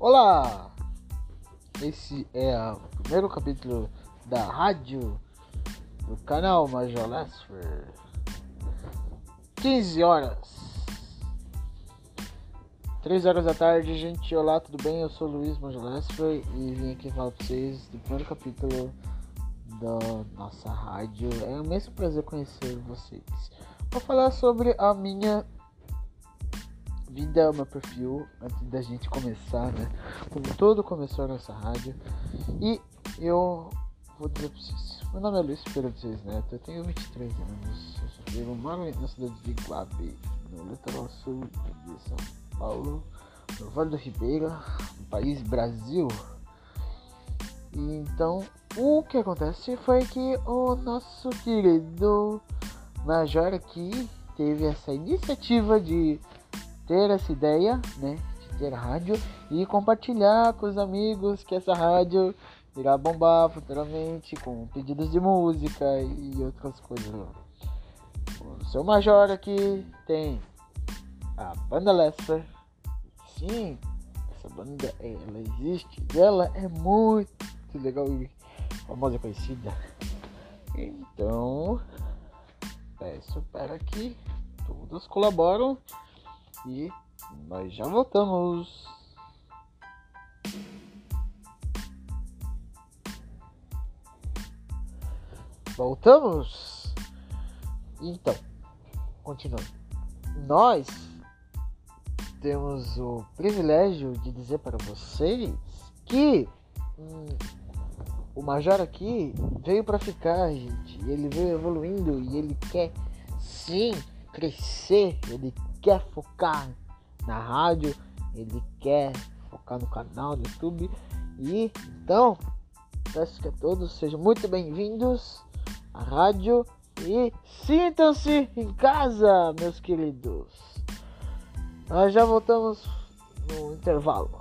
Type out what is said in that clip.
Olá! Esse é o primeiro capítulo da rádio do canal Major Lesfer. 15 horas. 3 horas da tarde, gente. Olá, tudo bem? Eu sou o Luiz Major Lesfer e vim aqui falar pra vocês do primeiro capítulo da nossa rádio. É um imenso prazer conhecer vocês. Vou falar sobre a minha vida, meu perfil, antes da gente começar, né? Como todo começou nessa rádio. E eu vou dizer pra vocês. Meu nome é Luiz Pereira Reis Neto, eu tenho 23 anos. Eu moro na cidade de Guape, no litoral sul de São Paulo, no Vale do Ribeira, no país Brasil. E então, o que acontece foi que o nosso querido Major aqui teve essa iniciativa de ter essa ideia, né, de ter rádio e compartilhar com os amigos que essa rádio irá bombar futuramente com pedidos de música e outras coisas. O seu Major aqui tem a banda Lesper. Sim, essa banda ela existe, ela é muito legal e famosa e conhecida. Então, peço para que todos colaboram e nós já voltamos. Voltamos? Então, continuando. Nós temos o privilégio de dizer para vocês que hum, o Major aqui veio para ficar, gente. Ele veio evoluindo e ele quer sim crescer, ele quer focar na rádio, ele quer focar no canal do YouTube. E então, peço que a todos sejam muito bem-vindos à rádio e sintam-se em casa, meus queridos. Nós já voltamos no intervalo.